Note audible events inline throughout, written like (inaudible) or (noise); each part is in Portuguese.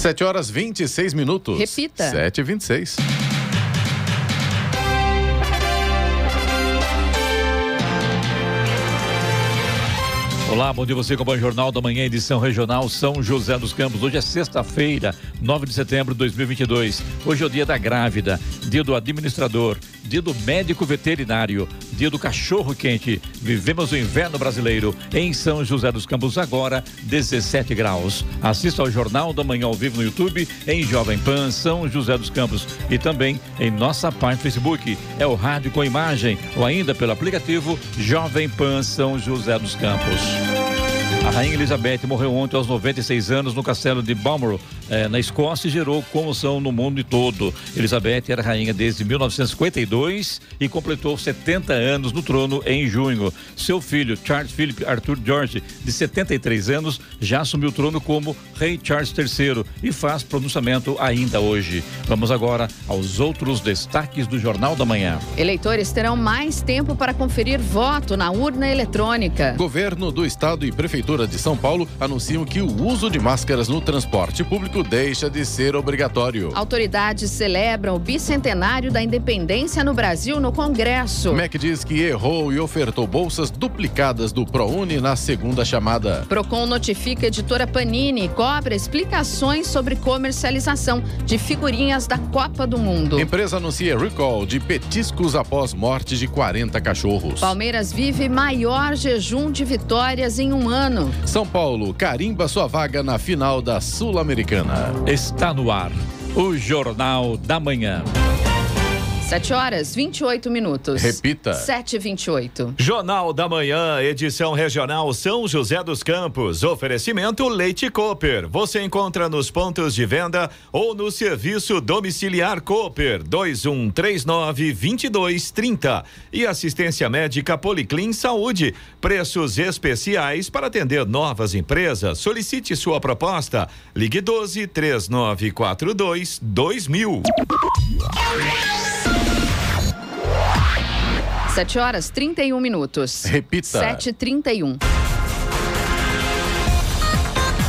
7 horas 26 minutos. Repita. 7 e 26. Olá, bom dia você com o Jornal da Manhã, edição regional São José dos Campos. Hoje é sexta-feira, 9 de setembro de 2022. Hoje é o dia da grávida, dia do administrador, dia do médico veterinário, dia do cachorro quente. Vivemos o inverno brasileiro em São José dos Campos, agora 17 graus. Assista ao Jornal da Manhã ao vivo no YouTube, em Jovem Pan São José dos Campos e também em nossa página Facebook. É o Rádio com Imagem ou ainda pelo aplicativo Jovem Pan São José dos Campos. A Rainha Elizabeth morreu ontem aos 96 anos no castelo de Balmoral, eh, na Escócia, e gerou comoção no mundo todo. Elizabeth era rainha desde 1952 e completou 70 anos no trono em junho. Seu filho, Charles Philip Arthur George, de 73 anos, já assumiu o trono como Rei Charles III e faz pronunciamento ainda hoje. Vamos agora aos outros destaques do Jornal da Manhã. Eleitores terão mais tempo para conferir voto na urna eletrônica. Governo do Estado e Prefeitura de São Paulo anunciam que o uso de máscaras no transporte público deixa de ser obrigatório. Autoridades celebram o bicentenário da independência no Brasil no Congresso. MEC diz que errou e ofertou bolsas duplicadas do ProUni na segunda chamada. Procon notifica a editora Panini e cobra explicações sobre comercialização de figurinhas da Copa do Mundo. Empresa anuncia recall de petiscos após morte de 40 cachorros. Palmeiras vive maior jejum de vitórias em um ano. São Paulo carimba sua vaga na final da Sul-Americana. Está no ar o Jornal da Manhã. 7 horas 28 minutos. Repita. 7 e 28 Jornal da Manhã, edição regional São José dos Campos. Oferecimento Leite Cooper. Você encontra nos pontos de venda ou no serviço domiciliar Cooper 2139 2230. E assistência médica Policlin Saúde. Preços especiais para atender novas empresas. Solicite sua proposta. Ligue 12 3942 2000. 7 horas 31 minutos. Repita. 7 e 31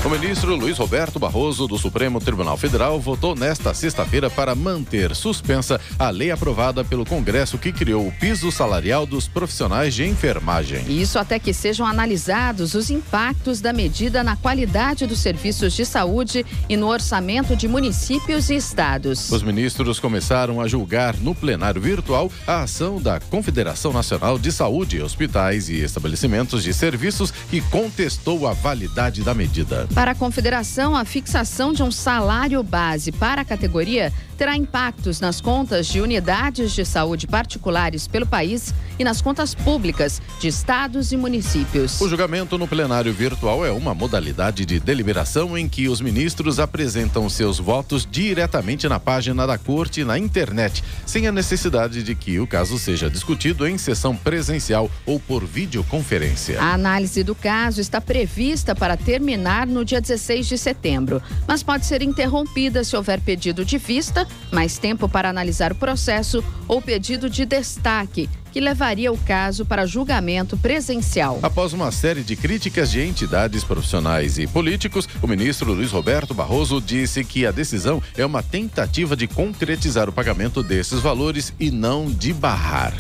O ministro Luiz Roberto Barroso, do Supremo Tribunal Federal, votou nesta sexta-feira para manter suspensa a lei aprovada pelo Congresso que criou o piso salarial dos profissionais de enfermagem. Isso até que sejam analisados os impactos da medida na qualidade dos serviços de saúde e no orçamento de municípios e estados. Os ministros começaram a julgar no plenário virtual a ação da Confederação Nacional de Saúde, Hospitais e Estabelecimentos de Serviços que contestou a validade da medida. Para a Confederação, a fixação de um salário base para a categoria terá impactos nas contas de unidades de saúde particulares pelo país e nas contas públicas de estados e municípios. O julgamento no plenário virtual é uma modalidade de deliberação em que os ministros apresentam seus votos diretamente na página da corte na internet, sem a necessidade de que o caso seja discutido em sessão presencial ou por videoconferência. A análise do caso está prevista para terminar no dia 16 de setembro, mas pode ser interrompida se houver pedido de vista, mais tempo para analisar o processo ou pedido de destaque, que levaria o caso para julgamento presencial. Após uma série de críticas de entidades profissionais e políticos, o ministro Luiz Roberto Barroso disse que a decisão é uma tentativa de concretizar o pagamento desses valores e não de barrar.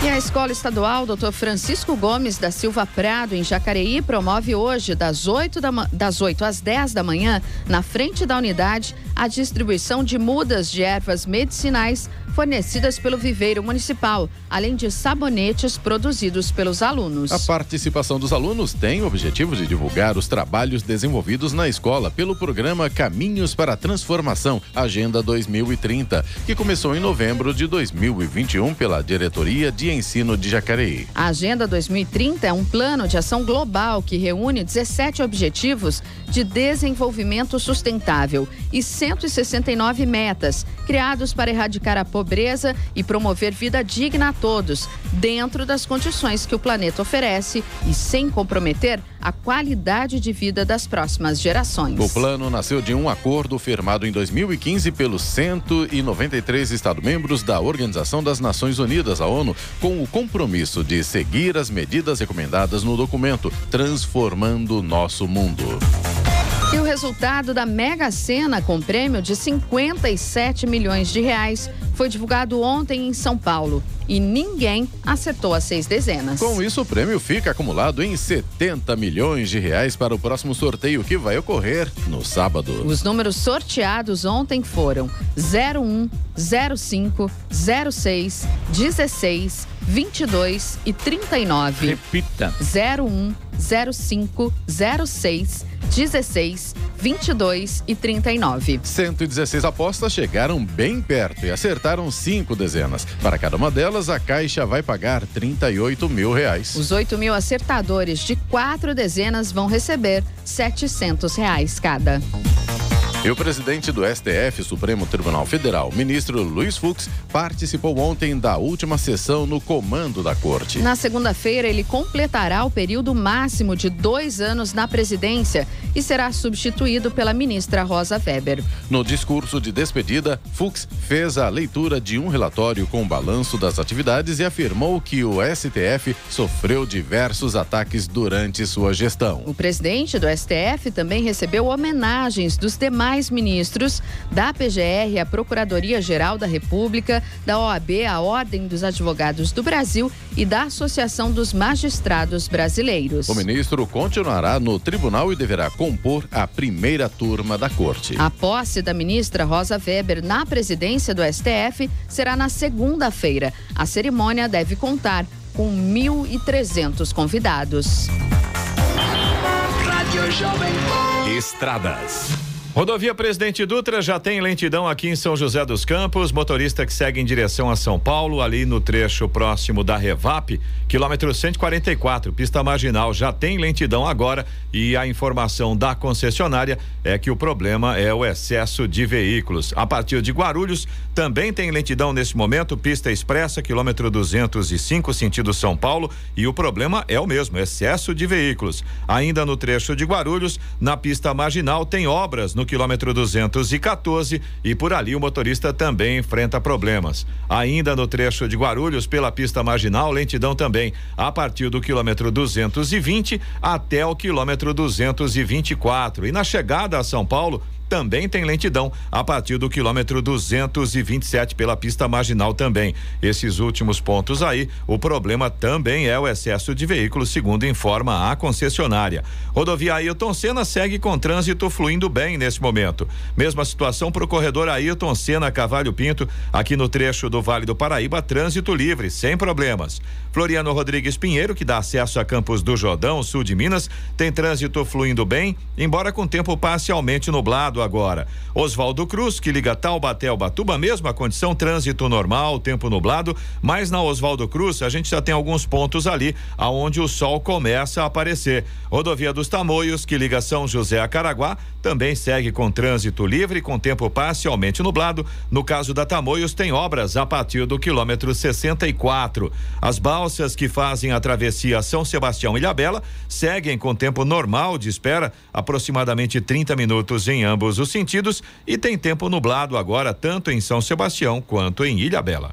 E a Escola Estadual Dr. Francisco Gomes da Silva Prado, em Jacareí, promove hoje, das 8, da, das 8 às 10 da manhã, na frente da unidade, a distribuição de mudas de ervas medicinais fornecidas pelo Viveiro Municipal, além de sabonetes produzidos pelos alunos. A participação dos alunos tem o objetivo de divulgar os trabalhos desenvolvidos na escola pelo programa Caminhos para a Transformação Agenda 2030, que começou em novembro de 2021 pela Diretoria de Ensino de Jacareí. A Agenda 2030 é um plano de ação global que reúne 17 objetivos de desenvolvimento sustentável e 169 metas, criados para erradicar a pobreza e promover vida digna a todos, dentro das condições que o planeta oferece e sem comprometer a qualidade de vida das próximas gerações. O plano nasceu de um acordo firmado em 2015 pelos 193 Estados-membros da Organização das Nações Unidas, a ONU, com o compromisso de seguir as medidas recomendadas no documento, transformando nosso mundo. E o resultado da Mega Sena com prêmio de 57 milhões de reais foi divulgado ontem em São Paulo e ninguém acertou as seis dezenas. Com isso, o prêmio fica acumulado em 70 milhões de reais para o próximo sorteio que vai ocorrer no sábado. Os números sorteados ontem foram 01, 05, 06, 16, 22 e 39. Repita. 01, 05, 06, 16, 22 e 39. 116 apostas chegaram bem perto e acertaram cinco dezenas. Para cada uma delas, a Caixa vai pagar 38 mil reais. Os 8 mil acertadores de quatro dezenas vão receber 700 reais cada. E o presidente do STF, Supremo Tribunal Federal, ministro Luiz Fux, participou ontem da última sessão no comando da corte. Na segunda-feira, ele completará o período máximo de dois anos na presidência e será substituído pela ministra Rosa Weber. No discurso de despedida, Fux fez a leitura de um relatório com balanço das atividades e afirmou que o STF sofreu diversos ataques durante sua gestão. O presidente do STF também recebeu homenagens dos demais ministros da PGR, a Procuradoria-Geral da República, da OAB, a Ordem dos Advogados do Brasil e da Associação dos Magistrados Brasileiros. O ministro continuará no tribunal e deverá compor a primeira turma da corte. A posse da ministra Rosa Weber na presidência do STF será na segunda-feira. A cerimônia deve contar com 1.300 convidados. Estradas. Rodovia Presidente Dutra já tem lentidão aqui em São José dos Campos. Motorista que segue em direção a São Paulo, ali no trecho próximo da Revap, quilômetro 144, pista marginal, já tem lentidão agora. E a informação da concessionária é que o problema é o excesso de veículos. A partir de Guarulhos, também tem lentidão nesse momento, pista expressa, quilômetro 205, sentido São Paulo. E o problema é o mesmo, excesso de veículos. Ainda no trecho de Guarulhos, na pista marginal, tem obras no quilômetro 214 e por ali o motorista também enfrenta problemas. Ainda no trecho de Guarulhos, pela pista marginal, lentidão também, a partir do quilômetro 220 até o quilômetro 224. E na chegada a São Paulo, também tem lentidão a partir do quilômetro 227 pela pista marginal também. Esses últimos pontos aí, o problema também é o excesso de veículos, segundo informa a concessionária. Rodovia Ailton Senna segue com trânsito fluindo bem nesse momento. Mesma situação para o corredor Ailton Senna Cavalho Pinto, aqui no trecho do Vale do Paraíba, trânsito livre, sem problemas. Floriano Rodrigues Pinheiro, que dá acesso a Campos do Jordão, sul de Minas, tem trânsito fluindo bem, embora com tempo parcialmente nublado agora. Oswaldo Cruz, que liga Taubaté ao Batuba, mesma condição, trânsito normal, tempo nublado, mas na Oswaldo Cruz a gente já tem alguns pontos ali aonde o sol começa a aparecer. Rodovia dos Tamoios, que liga São José a Caraguá, também segue com trânsito livre, com tempo parcialmente nublado. No caso da Tamoios, tem obras a partir do quilômetro 64. As que fazem a travessia São Sebastião e Ilhabela seguem com tempo normal de espera, aproximadamente 30 minutos em ambos os sentidos, e tem tempo nublado agora, tanto em São Sebastião quanto em Ilhabela.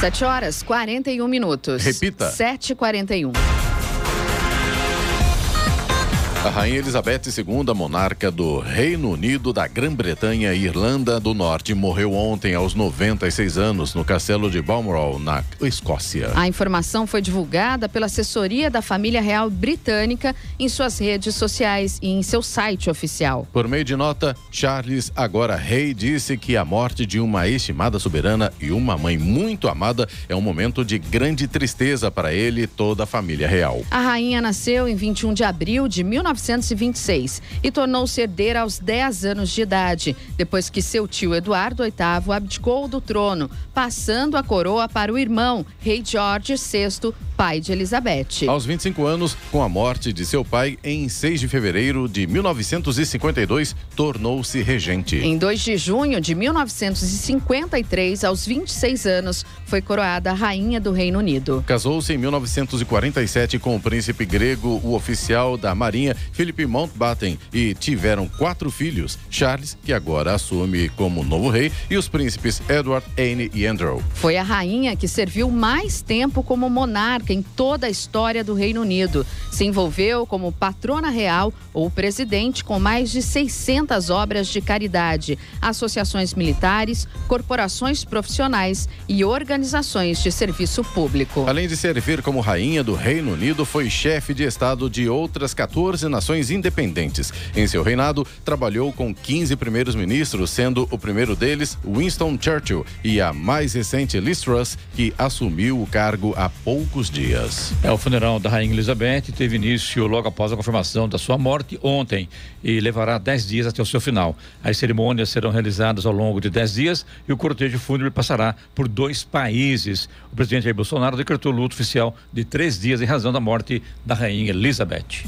7 horas 41 minutos. Repita. 7h41. A Rainha Elizabeth II, monarca do Reino Unido, da Grã-Bretanha e Irlanda do Norte, morreu ontem aos 96 anos no castelo de Balmoral, na Escócia. A informação foi divulgada pela assessoria da família real britânica em suas redes sociais e em seu site oficial. Por meio de nota, Charles, agora rei, disse que a morte de uma estimada soberana e uma mãe muito amada é um momento de grande tristeza para ele e toda a família real. A rainha nasceu em 21 de abril de 1926 e tornou-se herdeira aos 10 anos de idade, depois que seu tio Eduardo VIII abdicou do trono, passando a coroa para o irmão, rei George VI, pai de Elizabeth. Aos 25 anos, com a morte de seu pai em 6 de fevereiro de 1952, tornou-se regente. Em 2 de junho de 1953, aos 26 anos, foi coroada rainha do Reino Unido. Casou-se em 1947 com o príncipe grego, o oficial da Marinha, Philip Mountbatten, e tiveram quatro filhos: Charles, que agora assume como novo rei, e os príncipes Edward, Anne e Andrew. Foi a rainha que serviu mais tempo como monarca em toda a história do Reino Unido. Se envolveu como patrona real ou presidente com mais de 600 obras de caridade, associações militares, corporações profissionais e organizações de serviço público. Além de servir como rainha do Reino Unido, foi chefe de Estado de outras 14 nações independentes. Em seu reinado, trabalhou com 15 primeiros ministros, sendo o primeiro deles Winston Churchill e a mais recente Liz Truss, que assumiu o cargo há poucos dias. É, o funeral da Rainha Elizabeth teve início logo após a confirmação da sua morte ontem e levará 10 dias até o seu final. As cerimônias serão realizadas ao longo de 10 dias e o cortejo fúnebre passará por dois países. O presidente Jair Bolsonaro decretou luto oficial de três dias em razão da morte da Rainha Elizabeth.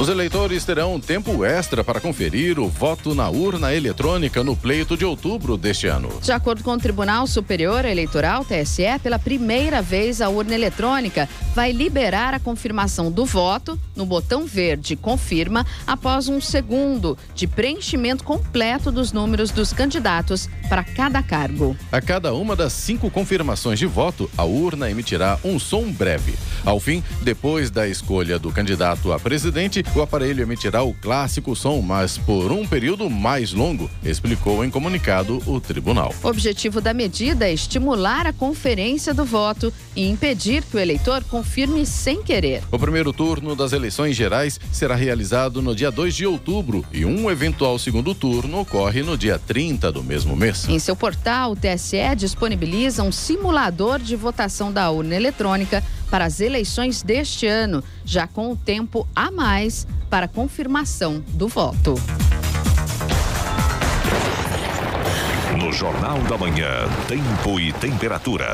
Os eleitores terão tempo extra para conferir o voto na urna eletrônica no pleito de outubro deste ano. De acordo com o Tribunal Superior Eleitoral, TSE, pela primeira vez a urna eletrônica vai liberar a confirmação do voto no botão verde confirma após um segundo de preenchimento completo dos números dos candidatos para cada cargo. A cada uma das cinco confirmações de voto, a urna emitirá um som breve. Ao fim, depois da escolha do candidato a presidente, o aparelho emitirá o clássico som, mas por um período mais longo, explicou em comunicado o tribunal. O objetivo da medida é estimular a conferência do voto e impedir que o eleitor confirme sem querer. O primeiro turno das eleições gerais será realizado no dia 2 de outubro e um eventual segundo turno ocorre no dia 30 do mesmo mês. Em seu portal, o TSE disponibiliza um simulador de votação da urna eletrônica para as eleições deste ano, já com o tempo a mais para confirmação do voto. No Jornal da Manhã, tempo e temperatura.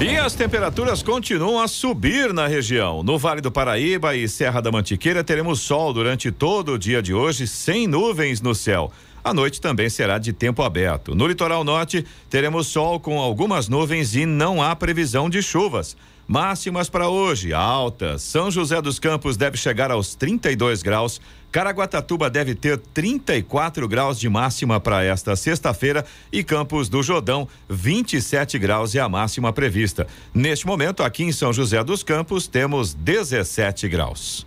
E as temperaturas continuam a subir na região. No Vale do Paraíba e Serra da Mantiqueira teremos sol durante todo o dia de hoje, sem nuvens no céu. A noite também será de tempo aberto. No litoral norte, teremos sol com algumas nuvens e não há previsão de chuvas. Máximas para hoje, altas. São José dos Campos deve chegar aos 32 graus. Caraguatatuba deve ter 34 graus de máxima para esta sexta-feira e Campos do Jordão 27 graus é a máxima prevista. Neste momento, aqui em São José dos Campos, temos 17 graus.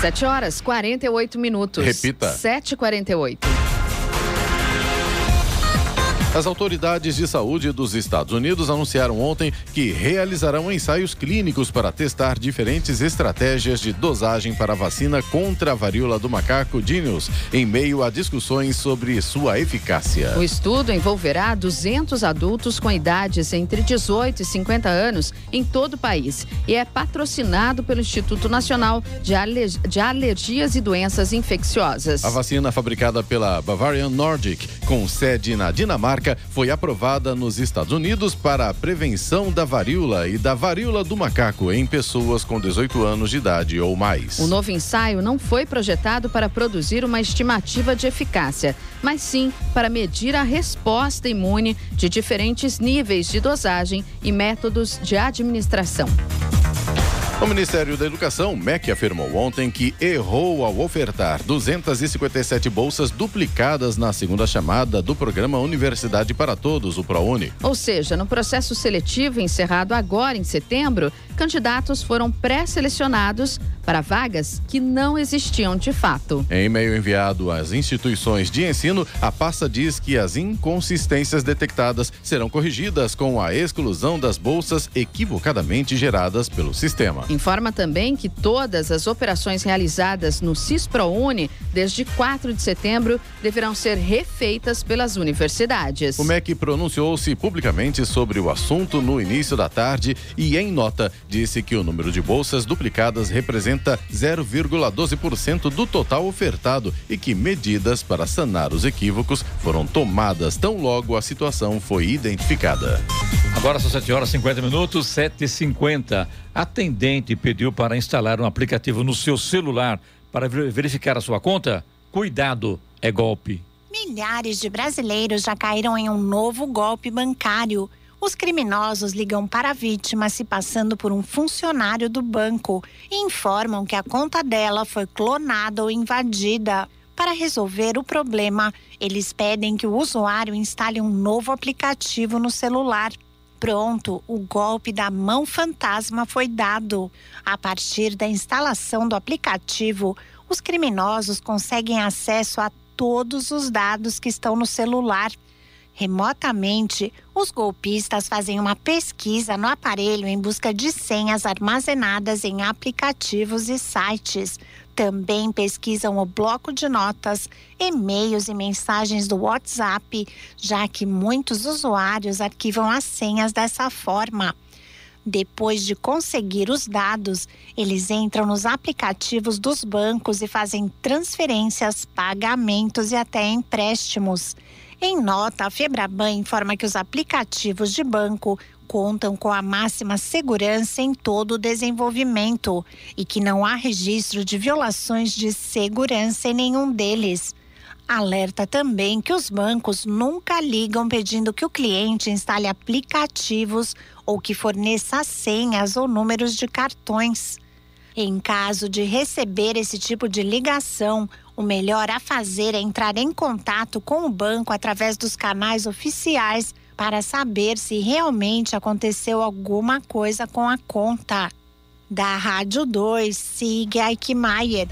7 horas 48 minutos. Repita. 7h48. As autoridades de saúde dos Estados Unidos anunciaram ontem que realizarão ensaios clínicos para testar diferentes estratégias de dosagem para a vacina contra a varíola do macaco Dinius, em meio a discussões sobre sua eficácia. O estudo envolverá 200 adultos com idades entre 18 e 50 anos em todo o país e é patrocinado pelo Instituto Nacional de, Aler de Alergias e Doenças Infecciosas. A vacina fabricada pela Bavarian Nordic, com sede na Dinamarca, foi aprovada nos Estados Unidos para a prevenção da varíola e da varíola do macaco em pessoas com 18 anos de idade ou mais. O novo ensaio não foi projetado para produzir uma estimativa de eficácia, mas sim para medir a resposta imune de diferentes níveis de dosagem e métodos de administração. O Ministério da Educação, MEC, afirmou ontem que errou ao ofertar 257 bolsas duplicadas na segunda chamada do programa Universidade para Todos, o ProUni. Ou seja, no processo seletivo encerrado agora em setembro, candidatos foram pré-selecionados para vagas que não existiam de fato. Em e-mail enviado às instituições de ensino, a pasta diz que as inconsistências detectadas serão corrigidas com a exclusão das bolsas equivocadamente geradas pelo sistema. Informa também que todas as operações realizadas no CISPROUNI desde 4 de setembro deverão ser refeitas pelas universidades. O MEC pronunciou-se publicamente sobre o assunto no início da tarde e, em nota, disse que o número de bolsas duplicadas representa 0,12% do total ofertado e que medidas para sanar os equívocos foram tomadas tão logo a situação foi identificada. Agora são 7 horas e 50 minutos, 7 e 50 Atendente pediu para instalar um aplicativo no seu celular para verificar a sua conta? Cuidado, é golpe. Milhares de brasileiros já caíram em um novo golpe bancário. Os criminosos ligam para a vítima se passando por um funcionário do banco e informam que a conta dela foi clonada ou invadida. Para resolver o problema, eles pedem que o usuário instale um novo aplicativo no celular. Pronto, o golpe da mão fantasma foi dado. A partir da instalação do aplicativo, os criminosos conseguem acesso a todos os dados que estão no celular. Remotamente, os golpistas fazem uma pesquisa no aparelho em busca de senhas armazenadas em aplicativos e sites. Também pesquisam o bloco de notas, e-mails e mensagens do WhatsApp, já que muitos usuários arquivam as senhas dessa forma. Depois de conseguir os dados, eles entram nos aplicativos dos bancos e fazem transferências, pagamentos e até empréstimos. Em nota, a Febraban informa que os aplicativos de banco contam com a máxima segurança em todo o desenvolvimento e que não há registro de violações de segurança em nenhum deles. Alerta também que os bancos nunca ligam pedindo que o cliente instale aplicativos ou que forneça senhas ou números de cartões. Em caso de receber esse tipo de ligação, o melhor a fazer é entrar em contato com o banco através dos canais oficiais para saber se realmente aconteceu alguma coisa com a conta. Da Rádio 2, siga Aikmaier.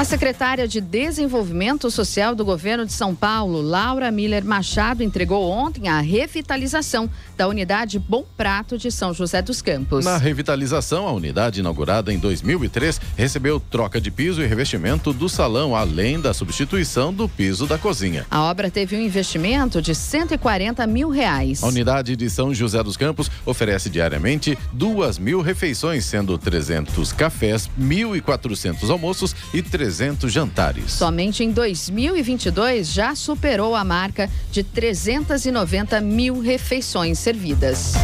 A secretária de Desenvolvimento Social do governo de São Paulo, Laura Miller Machado, entregou ontem a revitalização da unidade Bom Prato de São José dos Campos. Na revitalização, a unidade inaugurada em 2003 recebeu troca de piso e revestimento do salão, além da substituição do piso da cozinha. A obra teve um investimento de 140 mil reais. A unidade de São José dos Campos oferece diariamente duas mil refeições, sendo 300 cafés, 1.400 almoços e 300 300 jantares. Somente em 2022 já superou a marca de 390 mil refeições servidas.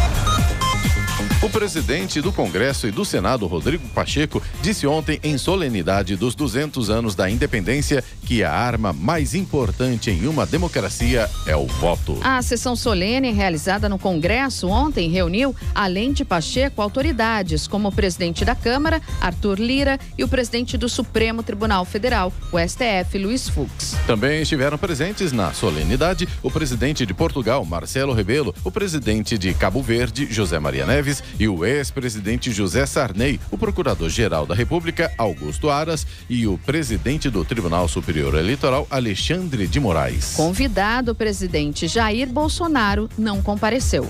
O presidente do Congresso e do Senado, Rodrigo Pacheco, disse ontem em solenidade dos 200 anos da independência que a arma mais importante em uma democracia é o voto. A sessão solene realizada no Congresso ontem reuniu, além de Pacheco, autoridades como o presidente da Câmara, Arthur Lira, e o presidente do Supremo Tribunal Federal, o STF, Luiz Fux. Também estiveram presentes na solenidade o presidente de Portugal, Marcelo Rebelo, o presidente de Cabo Verde, José Maria Neves, e o ex-presidente José Sarney, o procurador-geral da República, Augusto Aras, e o presidente do Tribunal Superior Eleitoral, Alexandre de Moraes. Convidado, o presidente Jair Bolsonaro não compareceu.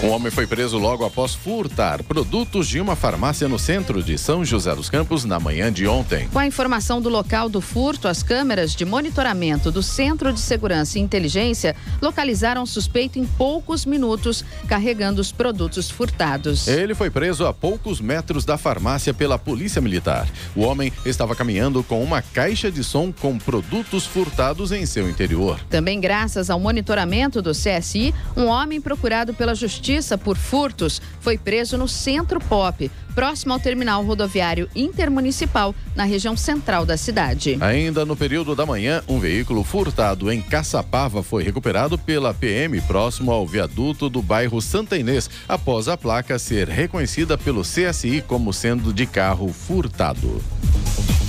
Um homem foi preso logo após furtar produtos de uma farmácia no centro de São José dos Campos na manhã de ontem. Com a informação do local do furto, as câmeras de monitoramento do Centro de Segurança e Inteligência localizaram o suspeito em poucos minutos, carregando os produtos furtados. Ele foi preso a poucos metros da farmácia pela Polícia Militar. O homem estava caminhando com uma caixa de som com produtos furtados em seu interior. Também graças ao monitoramento do CSI, um homem procurado pela Justiça Justiça por furtos foi preso no Centro Pop, próximo ao terminal rodoviário intermunicipal, na região central da cidade. Ainda no período da manhã, um veículo furtado em Caçapava foi recuperado pela PM próximo ao viaduto do bairro Santa Inês, após a placa ser reconhecida pelo CSI como sendo de carro furtado.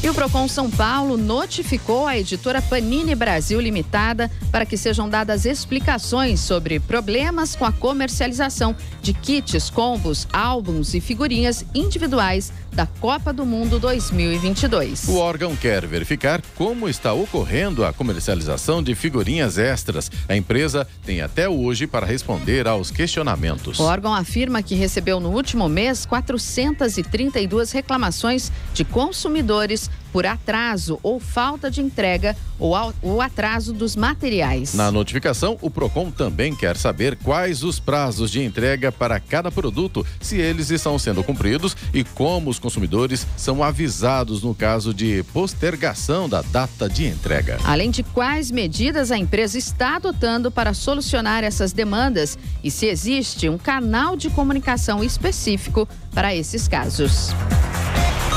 E o Procon São Paulo notificou a editora Panini Brasil Limitada para que sejam dadas explicações sobre problemas com a comercialização de kits, combos, álbuns e figurinhas individuais da Copa do Mundo 2022. O órgão quer verificar como está ocorrendo a comercialização de figurinhas extras. A empresa tem até hoje para responder aos questionamentos. O órgão afirma que recebeu no último mês 432 reclamações de consumidores por atraso ou falta de entrega ou o atraso dos materiais. Na notificação, o Procon também quer saber quais os prazos de entrega para cada produto, se eles estão sendo cumpridos e como os consumidores são avisados no caso de postergação da data de entrega. Além de quais medidas a empresa está adotando para solucionar essas demandas e se existe um canal de comunicação específico para esses casos.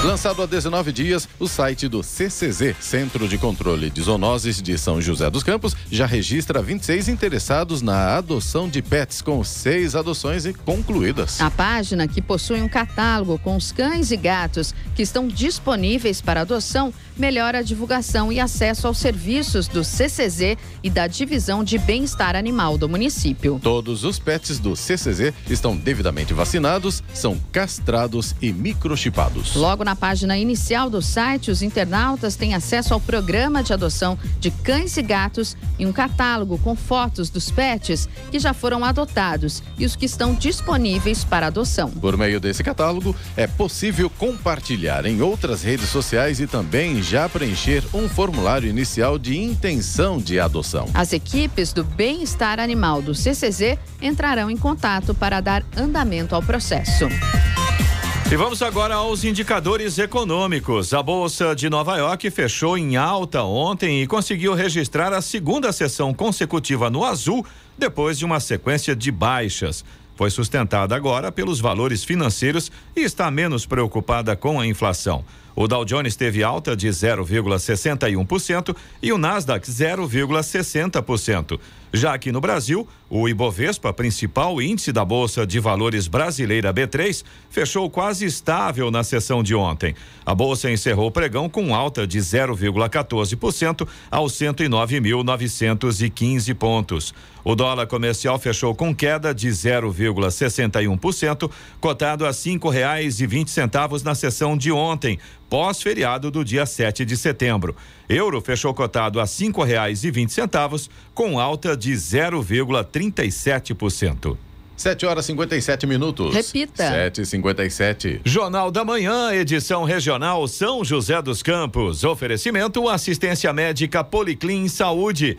Lançado há 19 dias, o site do CCZ, Centro de Controle de Zoonoses de São José dos Campos, já registra 26 interessados na adoção de pets, com seis adoções concluídas. A página, que possui um catálogo com os cães e gatos que estão disponíveis para adoção, melhora a divulgação e acesso aos serviços do CCZ e da Divisão de Bem-Estar Animal do município. Todos os pets do CCZ estão devidamente vacinados, são castrados e microchipados. Logo na página inicial do site, os internautas têm acesso ao programa de adoção de cães e gatos e um catálogo com fotos dos pets que já foram adotados e os que estão disponíveis para adoção. Por meio desse catálogo, é possível compartilhar em outras redes sociais e também já preencher um formulário inicial de intenção de adoção. As equipes do Bem-Estar Animal do CCZ entrarão em contato para dar andamento ao processo. E vamos agora aos indicadores econômicos. A Bolsa de Nova York fechou em alta ontem e conseguiu registrar a segunda sessão consecutiva no azul depois de uma sequência de baixas foi sustentada agora pelos valores financeiros e está menos preocupada com a inflação. O Dow Jones teve alta de 0,61% e o Nasdaq 0,60%. Já aqui no Brasil, o Ibovespa, principal índice da Bolsa de Valores brasileira B3, fechou quase estável na sessão de ontem. A bolsa encerrou o pregão com alta de 0,14% aos 109.915 pontos. O dólar comercial fechou com queda de 0,61%, cotado a cinco reais e vinte centavos na sessão de ontem, pós-feriado do dia 7 de setembro. Euro fechou cotado a cinco reais e vinte centavos, com alta de 0,37%. 7 horas 57 minutos. Repita. 7 57 Jornal da Manhã, edição regional São José dos Campos. Oferecimento assistência médica Policlin Saúde.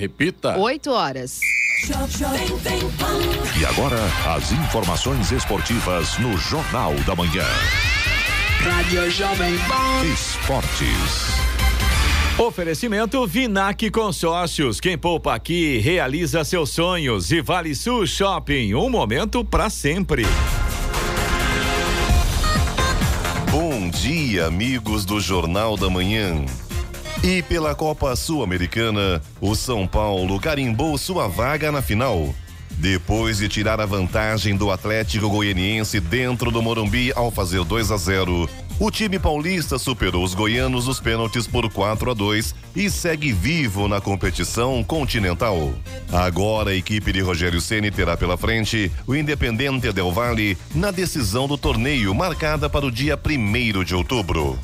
Repita. 8 horas. E agora, as informações esportivas no Jornal da Manhã. Rádio Jovem Pan. Esportes. Oferecimento Vinac Consórcios. Quem poupa aqui realiza seus sonhos. E Vale Sul Shopping. Um momento para sempre. Bom dia, amigos do Jornal da Manhã. E pela Copa Sul-Americana, o São Paulo carimbou sua vaga na final. Depois de tirar a vantagem do Atlético Goianiense dentro do Morumbi ao fazer 2 a 0, o time paulista superou os goianos nos pênaltis por 4 a 2 e segue vivo na competição continental. Agora a equipe de Rogério Ceni terá pela frente o Independente Del Valle na decisão do torneio marcada para o dia 1 de outubro.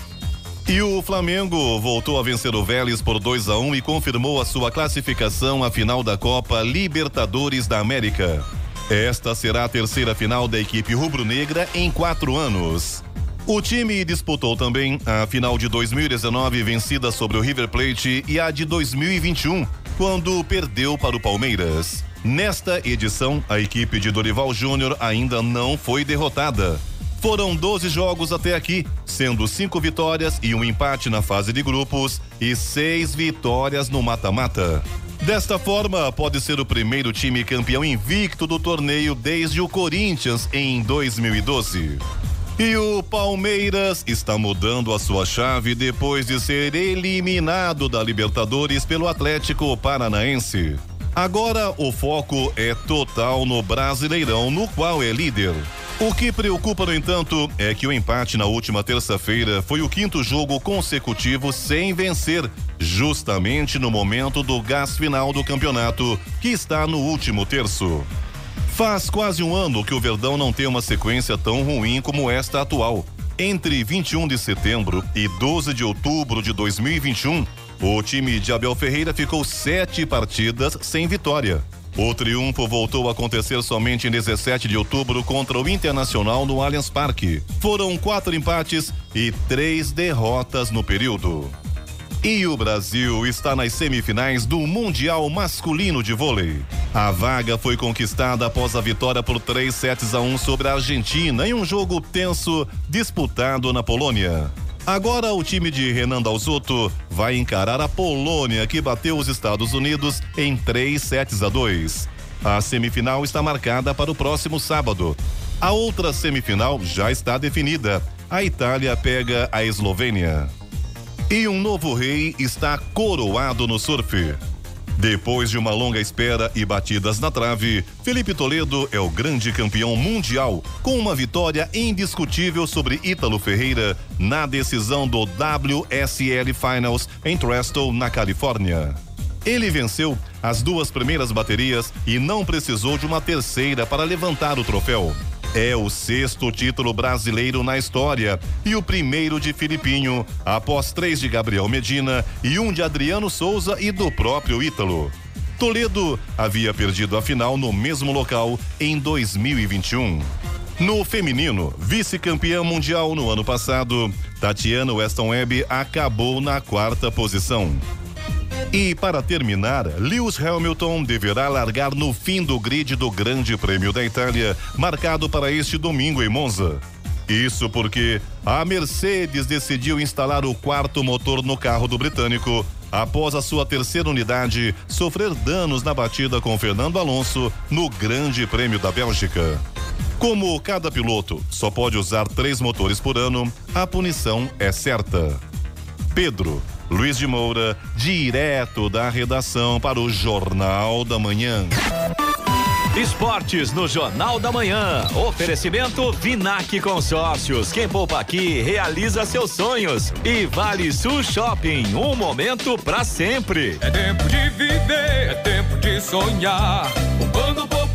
E o Flamengo voltou a vencer o Vélez por 2 a 1 um e confirmou a sua classificação à final da Copa Libertadores da América. Esta será a terceira final da equipe rubro-negra em quatro anos. O time disputou também a final de 2019 vencida sobre o River Plate e a de 2021, quando perdeu para o Palmeiras. Nesta edição, a equipe de Dorival Júnior ainda não foi derrotada. Foram 12 jogos até aqui, sendo cinco vitórias e um empate na fase de grupos e seis vitórias no mata-mata. Desta forma, pode ser o primeiro time campeão invicto do torneio desde o Corinthians em 2012. E o Palmeiras está mudando a sua chave depois de ser eliminado da Libertadores pelo Atlético Paranaense. Agora o foco é total no Brasileirão, no qual é líder. O que preocupa, no entanto, é que o empate na última terça-feira foi o quinto jogo consecutivo sem vencer, justamente no momento do gás final do campeonato, que está no último terço. Faz quase um ano que o Verdão não tem uma sequência tão ruim como esta atual. Entre 21 de setembro e 12 de outubro de 2021, o time de Abel Ferreira ficou sete partidas sem vitória. O triunfo voltou a acontecer somente em 17 de outubro contra o Internacional no Allianz Parque. Foram quatro empates e três derrotas no período. E o Brasil está nas semifinais do Mundial Masculino de Vôlei. A vaga foi conquistada após a vitória por 3 sets a 1 sobre a Argentina em um jogo tenso disputado na Polônia. Agora o time de Renan Dalzotto vai encarar a Polônia, que bateu os Estados Unidos em 3 sets a 2. A semifinal está marcada para o próximo sábado. A outra semifinal já está definida. A Itália pega a Eslovênia. E um novo rei está coroado no surf. Depois de uma longa espera e batidas na trave, Felipe Toledo é o grande campeão mundial, com uma vitória indiscutível sobre Ítalo Ferreira na decisão do WSL Finals em Trestle, na Califórnia. Ele venceu as duas primeiras baterias e não precisou de uma terceira para levantar o troféu. É o sexto título brasileiro na história e o primeiro de Filipinho, após três de Gabriel Medina e um de Adriano Souza e do próprio Ítalo. Toledo havia perdido a final no mesmo local em 2021. No feminino, vice-campeã mundial no ano passado, Tatiana Weston Webb acabou na quarta posição. E para terminar, Lewis Hamilton deverá largar no fim do grid do Grande Prêmio da Itália, marcado para este domingo em Monza. Isso porque a Mercedes decidiu instalar o quarto motor no carro do britânico após a sua terceira unidade sofrer danos na batida com Fernando Alonso no Grande Prêmio da Bélgica. Como cada piloto só pode usar três motores por ano, a punição é certa. Pedro Luiz de Moura, direto da redação para o Jornal da Manhã. Esportes no Jornal da Manhã. Oferecimento Vinac Consórcios. Quem poupa aqui realiza seus sonhos. E Vale Sul Shopping. Um momento para sempre. É tempo de viver, é tempo de sonhar. Poupando,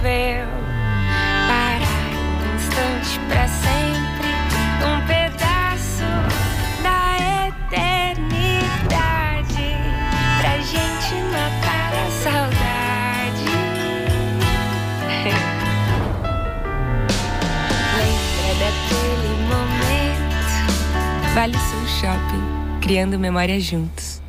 resolveu parar um instante pra sempre, um pedaço da eternidade pra gente matar a saudade. (laughs) Lembra daquele momento? Vale Sul Shopping, criando memórias juntos.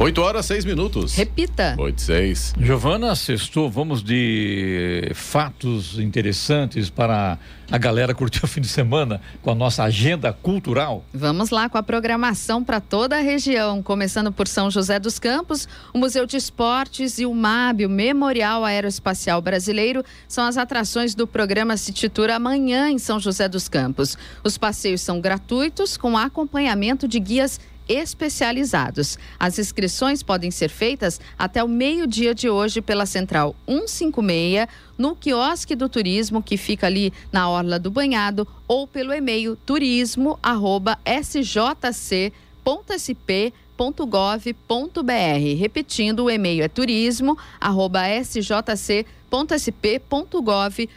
8 horas, 6 minutos. Repita. 8, 6. Giovana, sextou, vamos de fatos interessantes para a galera curtir o fim de semana com a nossa agenda cultural. Vamos lá com a programação para toda a região, começando por São José dos Campos, o Museu de Esportes e o MAB, o Memorial Aeroespacial Brasileiro, são as atrações do programa Cititura amanhã em São José dos Campos. Os passeios são gratuitos com acompanhamento de guias especializados. As inscrições podem ser feitas até o meio-dia de hoje pela Central 156, no quiosque do turismo, que fica ali na Orla do Banhado, ou pelo e-mail turismo.sjc.sp.gov.br. Repetindo, o e-mail é turismo.sjc.sp.gov.br br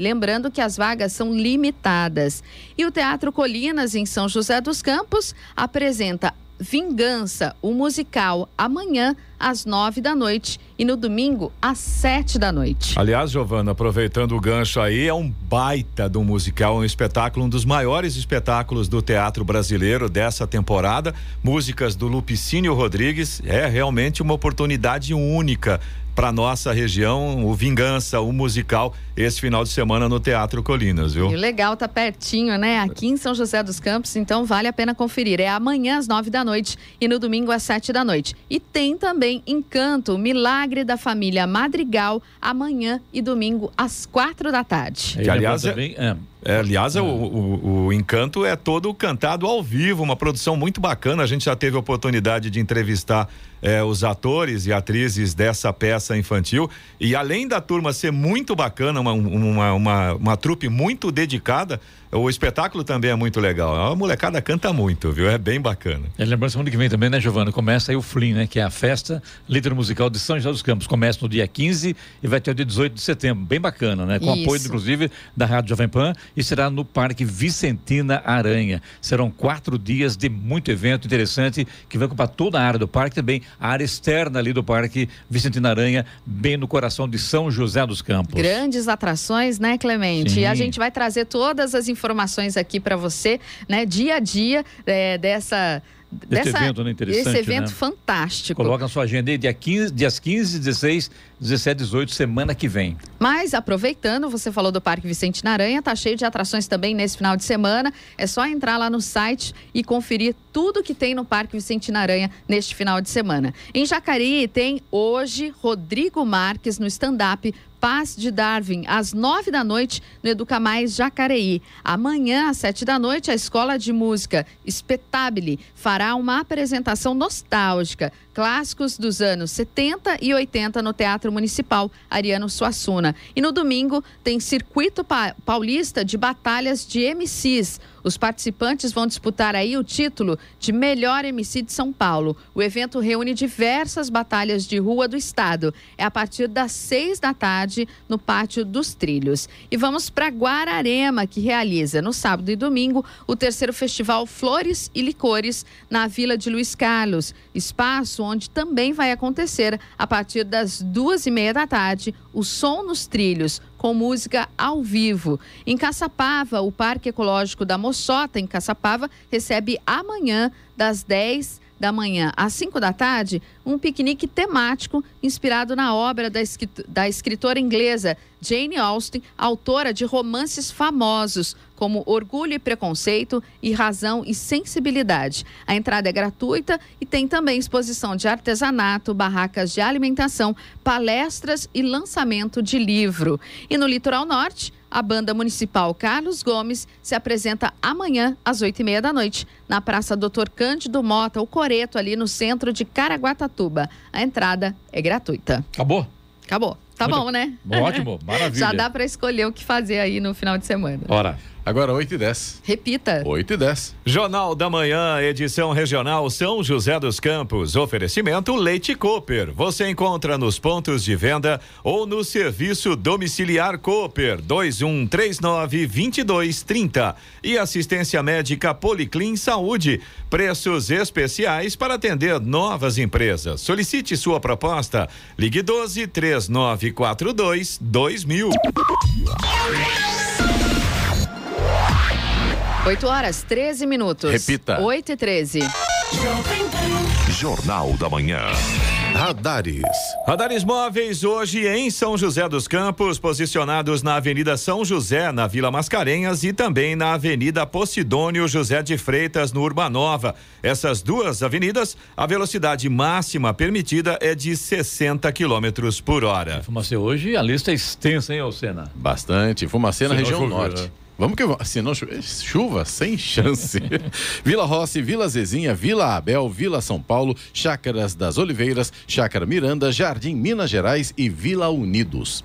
Lembrando que as vagas são limitadas. E o Teatro Colinas, em São José dos Campos, apresenta Vingança, o musical, amanhã às nove da noite e no domingo às sete da noite. Aliás, Giovana, aproveitando o gancho aí, é um baita do musical, um espetáculo, um dos maiores espetáculos do teatro brasileiro dessa temporada. Músicas do Lupicínio Rodrigues, é realmente uma oportunidade única para nossa região, o Vingança, o musical, esse final de semana no Teatro Colinas, viu? E o legal tá pertinho, né? Aqui em São José dos Campos, então vale a pena conferir. É amanhã às nove da noite e no domingo às sete da noite. E tem também Encanto, Milagre da Família Madrigal, amanhã e domingo às quatro da tarde. Que, aliás, é, é, aliás, o, o, o, Encanto é todo cantado ao vivo, uma produção muito bacana. A gente já teve a oportunidade de entrevistar é, os atores e atrizes dessa peça infantil. E além da turma ser muito bacana, uma, uma, uma, uma trupe muito dedicada, o espetáculo também é muito legal. A molecada canta muito, viu? É bem bacana. É, lembrando, semana que vem também, né, Giovana? Começa aí o Flim, né? Que é a festa líder musical de São José dos Campos. Começa no dia 15 e vai até o dia 18 de setembro. Bem bacana, né? Com Isso. apoio, inclusive, da Rádio Jovem Pan e será no Parque Vicentina Aranha. Serão quatro dias de muito evento interessante que vai ocupar toda a área do parque, também a área externa ali do Parque Vicentina Aranha, bem no coração de São José dos Campos. Grandes atrações, né, Clemente? Sim. E a gente vai trazer todas as informações aqui para você, né? Dia a dia é, dessa Dessa, esse evento né, interessante, Esse evento né? fantástico. Coloca na sua agenda aí dia 15, dias 15, 16, 17, 18, semana que vem. Mas aproveitando, você falou do Parque Vicente Naranha, tá cheio de atrações também nesse final de semana. É só entrar lá no site e conferir tudo que tem no Parque Vicente Naranha neste final de semana. Em Jacareí tem hoje Rodrigo Marques no stand-up Paz de Darwin, às nove da noite, no Educa Mais Jacareí. Amanhã, às sete da noite, a Escola de Música Espetabile fará uma apresentação nostálgica clássicos dos anos 70 e 80 no Teatro Municipal Ariano Suassuna. E no domingo tem Circuito Paulista de Batalhas de MCs. Os participantes vão disputar aí o título de melhor MC de São Paulo. O evento reúne diversas batalhas de rua do estado. É a partir das seis da tarde no Pátio dos Trilhos. E vamos para Guararema, que realiza no sábado e domingo o terceiro festival Flores e Licores na Vila de Luiz Carlos. Espaço onde também vai acontecer, a partir das duas e meia da tarde, o Som nos Trilhos, com música ao vivo. Em Caçapava, o Parque Ecológico da Moçota, em Caçapava, recebe amanhã, das 10 da manhã às 5 da tarde, um piquenique temático inspirado na obra da, da escritora inglesa Jane Austen, autora de romances famosos como Orgulho e Preconceito e Razão e Sensibilidade. A entrada é gratuita e tem também exposição de artesanato, barracas de alimentação, palestras e lançamento de livro. E no Litoral Norte, a banda municipal Carlos Gomes se apresenta amanhã às oito e meia da noite na Praça Doutor Cândido Mota, o Coreto, ali no centro de Caraguatatuba. A entrada é gratuita. Acabou? Acabou. Tá Muito bom, né? Ótimo, (laughs) maravilha. Já dá para escolher o que fazer aí no final de semana. Ora. Agora 8 e 10. Repita. 8 e 10. Jornal da Manhã, edição regional São José dos Campos. Oferecimento Leite Cooper. Você encontra nos pontos de venda ou no serviço domiciliar Cooper 2139 2230. E assistência médica Policlin Saúde. Preços especiais para atender novas empresas. Solicite sua proposta. Ligue 12 3942 2000. 8 horas 13 minutos. Repita. 8 e 13. Jornal da Manhã. Radares. Radares móveis hoje em São José dos Campos, posicionados na Avenida São José, na Vila Mascarenhas e também na Avenida Posidônio José de Freitas, no Urbanova. Essas duas avenidas, a velocidade máxima permitida é de 60 quilômetros por hora. Fumacê hoje, a lista é extensa, hein, Alcena? Bastante. Fumacê na região norte. Vamos que vamos. Se não chuva, sem chance. (laughs) Vila Rossi, Vila Zezinha, Vila Abel, Vila São Paulo, Chácaras das Oliveiras, Chácara Miranda, Jardim Minas Gerais e Vila Unidos.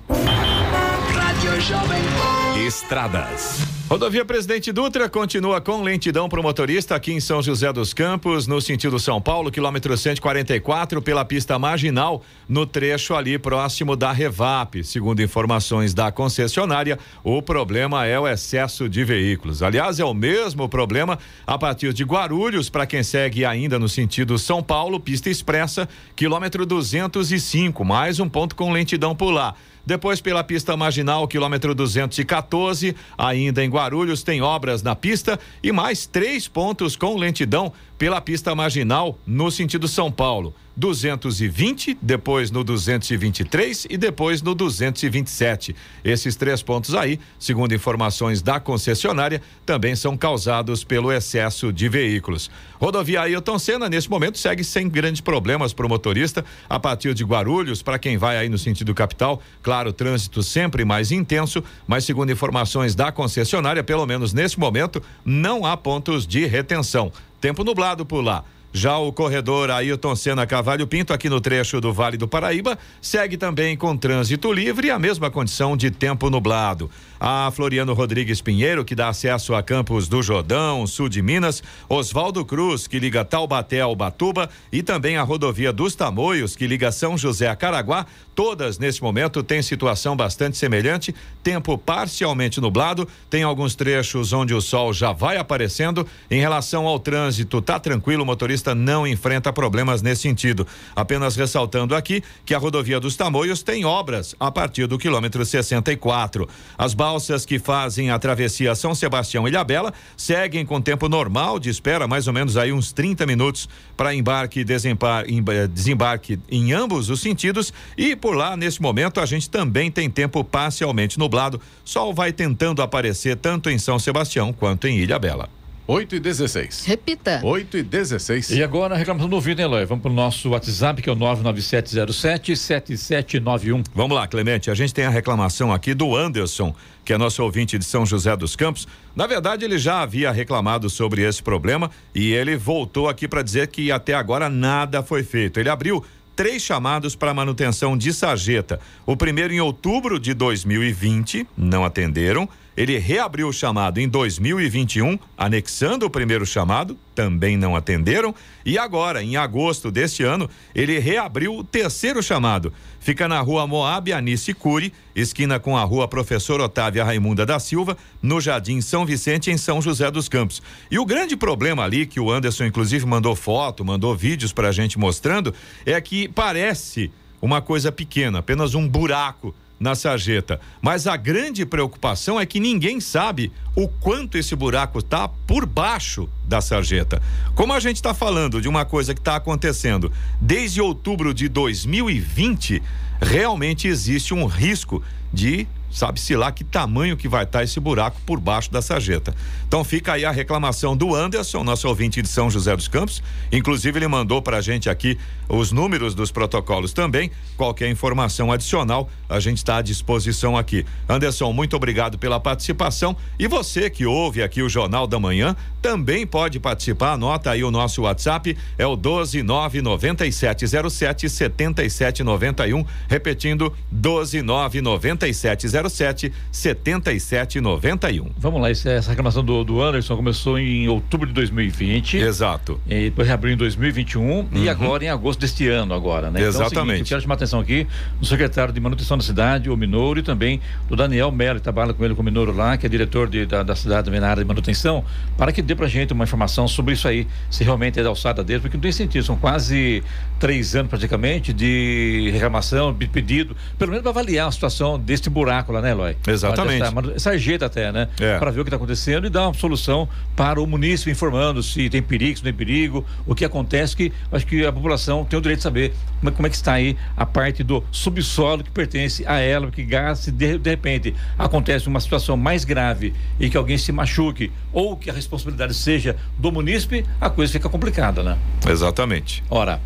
Estradas. Rodovia Presidente Dutra continua com lentidão para o motorista aqui em São José dos Campos, no sentido São Paulo, quilômetro 144, pela pista marginal, no trecho ali próximo da Revap. Segundo informações da concessionária, o problema é o excesso de veículos. Aliás, é o mesmo problema a partir de Guarulhos, para quem segue ainda no sentido São Paulo, pista expressa, quilômetro 205, mais um ponto com lentidão por lá. Depois, pela pista marginal, quilômetro 214, ainda em Guarulhos, tem obras na pista e mais três pontos com lentidão pela pista marginal no sentido São Paulo. 220, depois no 223 e depois no 227. Esses três pontos aí, segundo informações da concessionária, também são causados pelo excesso de veículos. Rodovia Ailton Senna, nesse momento, segue sem grandes problemas para o motorista, a partir de Guarulhos, para quem vai aí no sentido capital. Claro, trânsito sempre mais intenso, mas segundo informações da concessionária, pelo menos nesse momento, não há pontos de retenção. Tempo nublado por lá. Já o corredor Ailton Senna Cavalho Pinto, aqui no trecho do Vale do Paraíba, segue também com trânsito livre e a mesma condição de tempo nublado. A Floriano Rodrigues Pinheiro, que dá acesso a Campos do Jordão, sul de Minas, Oswaldo Cruz, que liga Taubaté ao Batuba, e também a rodovia dos Tamoios, que liga São José a Caraguá, todas nesse momento têm situação bastante semelhante, tempo parcialmente nublado, tem alguns trechos onde o sol já vai aparecendo. Em relação ao trânsito, tá tranquilo, o motorista não enfrenta problemas nesse sentido. Apenas ressaltando aqui que a rodovia dos Tamoios tem obras a partir do quilômetro 64. As balsas que fazem a travessia São Sebastião e Ilhabela seguem com tempo normal de espera, mais ou menos aí uns 30 minutos para embarque e eh, desembarque em ambos os sentidos. E por lá, nesse momento, a gente também tem tempo parcialmente nublado. Sol vai tentando aparecer tanto em São Sebastião quanto em Ilhabela. 8 e 16. Repita. 8 e 16. E agora a reclamação do ouvinte, hein, Eloy? Vamos para o nosso WhatsApp, que é o 99707-7791. Vamos lá, Clemente. A gente tem a reclamação aqui do Anderson, que é nosso ouvinte de São José dos Campos. Na verdade, ele já havia reclamado sobre esse problema e ele voltou aqui para dizer que até agora nada foi feito. Ele abriu três chamados para manutenção de sarjeta. O primeiro em outubro de 2020, não atenderam. Ele reabriu o chamado em 2021, anexando o primeiro chamado, também não atenderam. E agora, em agosto deste ano, ele reabriu o terceiro chamado. Fica na rua Moab Anice Cury, esquina com a rua Professor Otávia Raimunda da Silva, no Jardim São Vicente, em São José dos Campos. E o grande problema ali, que o Anderson inclusive mandou foto, mandou vídeos para a gente mostrando, é que parece uma coisa pequena, apenas um buraco na sarjeta. Mas a grande preocupação é que ninguém sabe o quanto esse buraco está por baixo da sarjeta. Como a gente está falando de uma coisa que está acontecendo desde outubro de 2020, realmente existe um risco de sabe-se lá que tamanho que vai estar tá esse buraco por baixo da sarjeta. Então fica aí a reclamação do Anderson, nosso ouvinte de São José dos Campos. Inclusive, ele mandou para a gente aqui os números dos protocolos também. Qualquer informação adicional, a gente está à disposição aqui. Anderson, muito obrigado pela participação. E você que ouve aqui o Jornal da Manhã também pode participar. Anota aí o nosso WhatsApp, é o 12997077791. Repetindo, 12997077791. 99607 7791. Vamos lá, é essa reclamação do, do Anderson começou em outubro de 2020. Exato. E depois reabriu em 2021 uhum. e agora em agosto deste ano agora, né? Exatamente. Então, é seguinte, quero chamar a atenção aqui do secretário de manutenção da cidade, o Minouro, e também do Daniel Melo, que trabalha com ele, com o Minouro lá, que é diretor de, da, da, cidade também na área de manutenção, para que dê pra gente uma informação sobre isso aí, se realmente é da alçada dele, porque não tem sentido, são quase três anos praticamente de reclamação, de pedido, pelo menos para avaliar a situação deste buraco lá, né, Eloy? Exatamente. Sarjeta até, né? É. Para ver o que está acontecendo e dar uma solução para o munícipe informando se tem perigo, se não tem perigo, o que acontece, que acho que a população tem o direito de saber como é, como é que está aí a parte do subsolo que pertence a ela, que gás, se de, de repente acontece uma situação mais grave e que alguém se machuque ou que a responsabilidade seja do munícipe, a coisa fica complicada, né? Exatamente. Ora,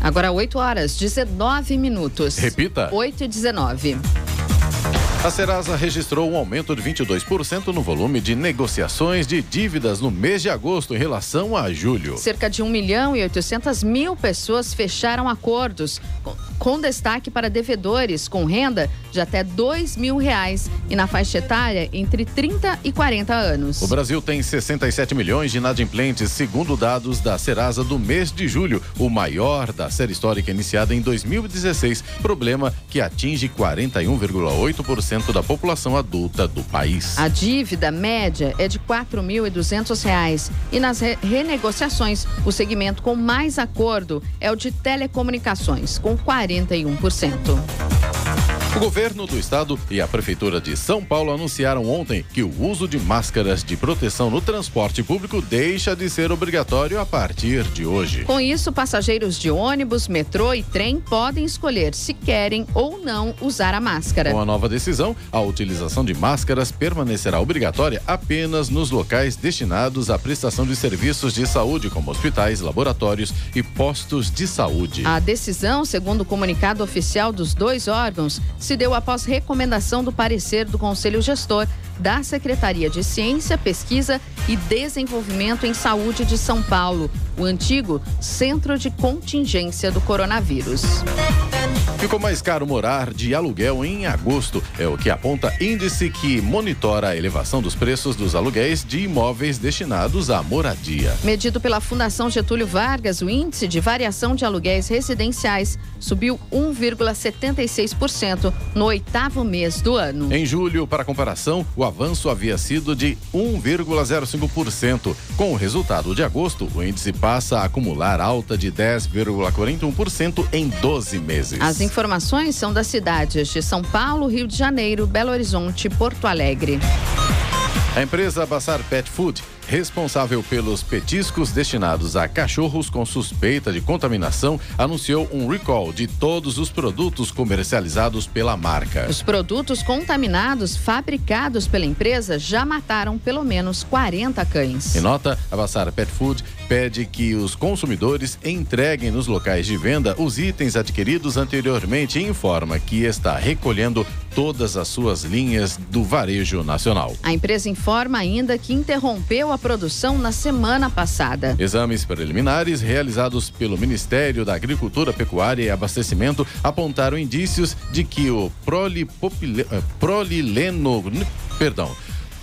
Agora 8 horas, 19 minutos. Repita. 8 e 19. A Serasa registrou um aumento de 22% no volume de negociações de dívidas no mês de agosto em relação a julho. Cerca de 1 milhão e 800 mil pessoas fecharam acordos com, destaque para devedores com renda de até dois mil reais e na faixa etária entre 30 e 40 anos. O Brasil tem 67 milhões de inadimplentes, segundo dados da Serasa do mês de julho, o maior da série histórica iniciada em 2016, problema que atinge 41,8% da população adulta do país. A dívida média é de 4.200 reais e nas re renegociações o segmento com mais acordo é o de telecomunicações, com 41%. O governo do estado e a prefeitura de São Paulo anunciaram ontem que o uso de máscaras de proteção no transporte público deixa de ser obrigatório a partir de hoje. Com isso, passageiros de ônibus, metrô e trem podem escolher se querem ou não usar a máscara. Com a nova decisão, a utilização de máscaras permanecerá obrigatória apenas nos locais destinados à prestação de serviços de saúde, como hospitais, laboratórios e postos de saúde. A decisão, segundo o comunicado oficial dos dois órgãos, se deu após recomendação do parecer do Conselho Gestor da Secretaria de Ciência, Pesquisa e Desenvolvimento em Saúde de São Paulo, o antigo Centro de Contingência do Coronavírus. Ficou mais caro morar de aluguel em agosto. É o que aponta índice que monitora a elevação dos preços dos aluguéis de imóveis destinados à moradia. Medido pela Fundação Getúlio Vargas, o índice de variação de aluguéis residenciais subiu 1,76% no oitavo mês do ano. Em julho, para comparação, o avanço havia sido de 1,05%. Com o resultado de agosto, o índice passa a acumular alta de 10,41% em 12 meses. As informações são das cidades de São Paulo, Rio de Janeiro, Belo Horizonte e Porto Alegre. A empresa Bassar Pet Food, responsável pelos petiscos destinados a cachorros com suspeita de contaminação, anunciou um recall de todos os produtos comercializados pela marca. Os produtos contaminados fabricados pela empresa já mataram pelo menos 40 cães. Em nota, a Bassar Pet Food pede que os consumidores entreguem nos locais de venda os itens adquiridos anteriormente e informa que está recolhendo todas as suas linhas do varejo nacional. A empresa informa ainda que interrompeu a produção na semana passada. Exames preliminares realizados pelo Ministério da Agricultura, Pecuária e Abastecimento apontaram indícios de que o prolipopile, eh, prolileno, perdão,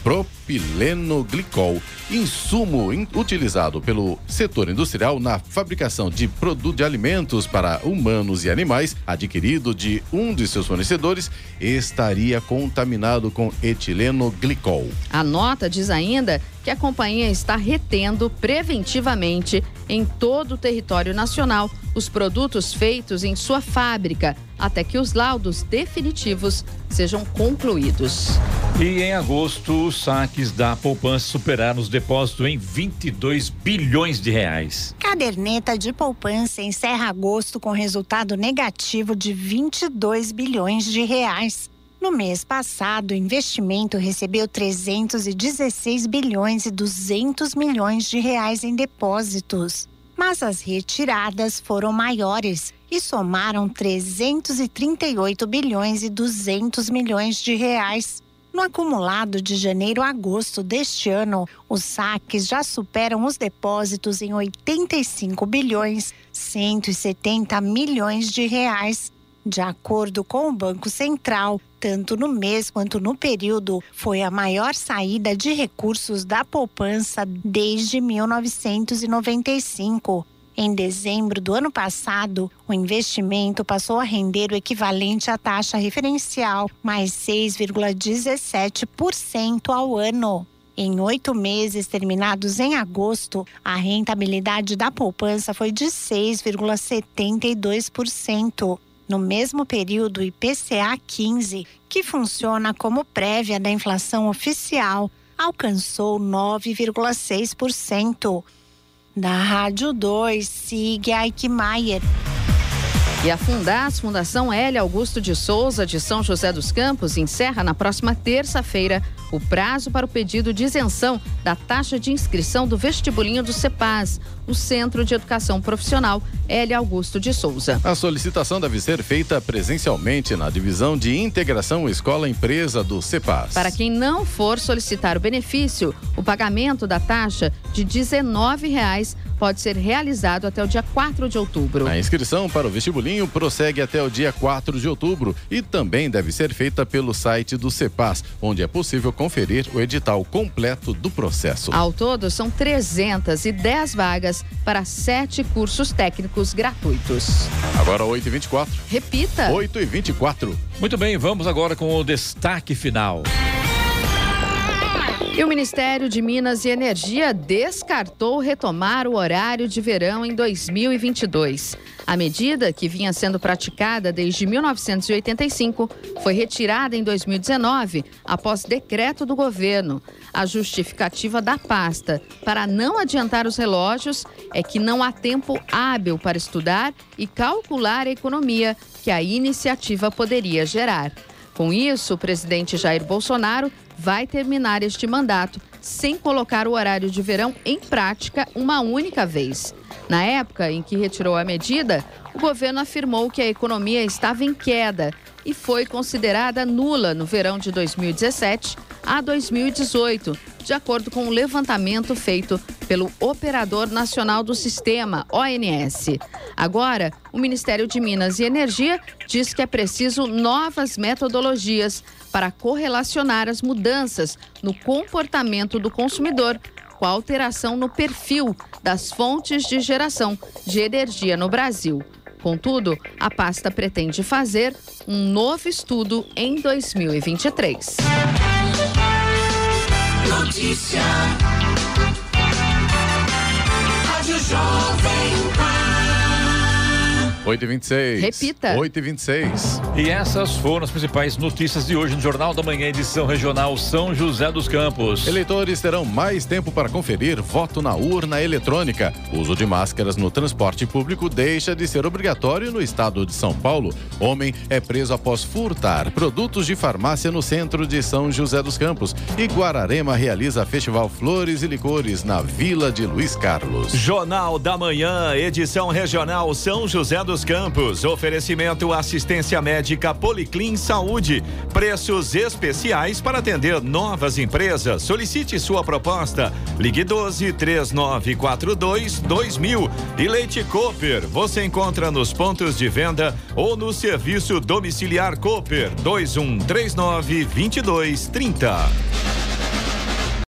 propilenoglicol, insumo in, utilizado pelo setor industrial na fabricação de produtos de alimentos para humanos e animais, adquirido de um de seus fornecedores, estaria contaminado com etilenoglicol. A nota diz ainda que a companhia está retendo preventivamente em todo o território nacional os produtos feitos em sua fábrica até que os laudos definitivos sejam concluídos. E em agosto, os saques da poupança superaram os depósitos em 22 bilhões de reais. Caderneta de poupança encerra agosto com resultado negativo de 22 bilhões de reais. No mês passado, o investimento recebeu 316 bilhões e 200 milhões de reais em depósitos. Mas as retiradas foram maiores e somaram 338 bilhões e 200 milhões de reais. No acumulado de janeiro a agosto deste ano, os saques já superam os depósitos em 85 bilhões 170 milhões de reais. De acordo com o Banco Central, tanto no mês quanto no período, foi a maior saída de recursos da poupança desde 1995. Em dezembro do ano passado, o investimento passou a render o equivalente à taxa referencial, mais 6,17% ao ano. Em oito meses terminados em agosto, a rentabilidade da poupança foi de 6,72%. No mesmo período, o IPCA 15, que funciona como prévia da inflação oficial, alcançou 9,6%. Da Rádio 2, siga Eichmeier. E a Fundas, Fundação L. Augusto de Souza, de São José dos Campos, encerra na próxima terça-feira o prazo para o pedido de isenção da taxa de inscrição do vestibulinho do CEPAS, o Centro de Educação Profissional L. Augusto de Souza. A solicitação deve ser feita presencialmente na divisão de integração escola-empresa do CEPAS. Para quem não for solicitar o benefício, o pagamento da taxa de R$ 19,00 pode ser realizado até o dia 4 de outubro. A inscrição para o vestibulinho prossegue até o dia 4 de outubro e também deve ser feita pelo site do CEPAS, onde é possível conferir o edital completo do processo. Ao todo, são 310 vagas para sete cursos técnicos gratuitos. Agora 8h24. Repita. 8h24. Muito bem, vamos agora com o destaque final. E o Ministério de Minas e Energia descartou retomar o horário de verão em 2022. A medida, que vinha sendo praticada desde 1985, foi retirada em 2019 após decreto do governo. A justificativa da pasta para não adiantar os relógios é que não há tempo hábil para estudar e calcular a economia que a iniciativa poderia gerar. Com isso, o presidente Jair Bolsonaro vai terminar este mandato sem colocar o horário de verão em prática uma única vez. Na época em que retirou a medida, o governo afirmou que a economia estava em queda e foi considerada nula no verão de 2017 a 2018, de acordo com o um levantamento feito pelo Operador Nacional do Sistema, ONS. Agora, o Ministério de Minas e Energia diz que é preciso novas metodologias para correlacionar as mudanças no comportamento do consumidor com a alteração no perfil das fontes de geração de energia no Brasil. Contudo, a pasta pretende fazer um novo estudo em 2023. Notícia. Rádio Jovem. 8h26. Repita. 8h26. E essas foram as principais notícias de hoje no Jornal da Manhã, edição regional São José dos Campos. Eleitores terão mais tempo para conferir voto na urna eletrônica. O uso de máscaras no transporte público deixa de ser obrigatório no estado de São Paulo. Homem é preso após furtar produtos de farmácia no centro de São José dos Campos. E Guararema realiza Festival Flores e Licores na Vila de Luiz Carlos. Jornal da Manhã, edição regional São José dos dos Campos. Oferecimento assistência médica Policlin Saúde. Preços especiais para atender novas empresas. Solicite sua proposta. Ligue 12 3942 2000. E Leite Cooper. Você encontra nos pontos de venda ou no serviço domiciliar Cooper 2139 2230.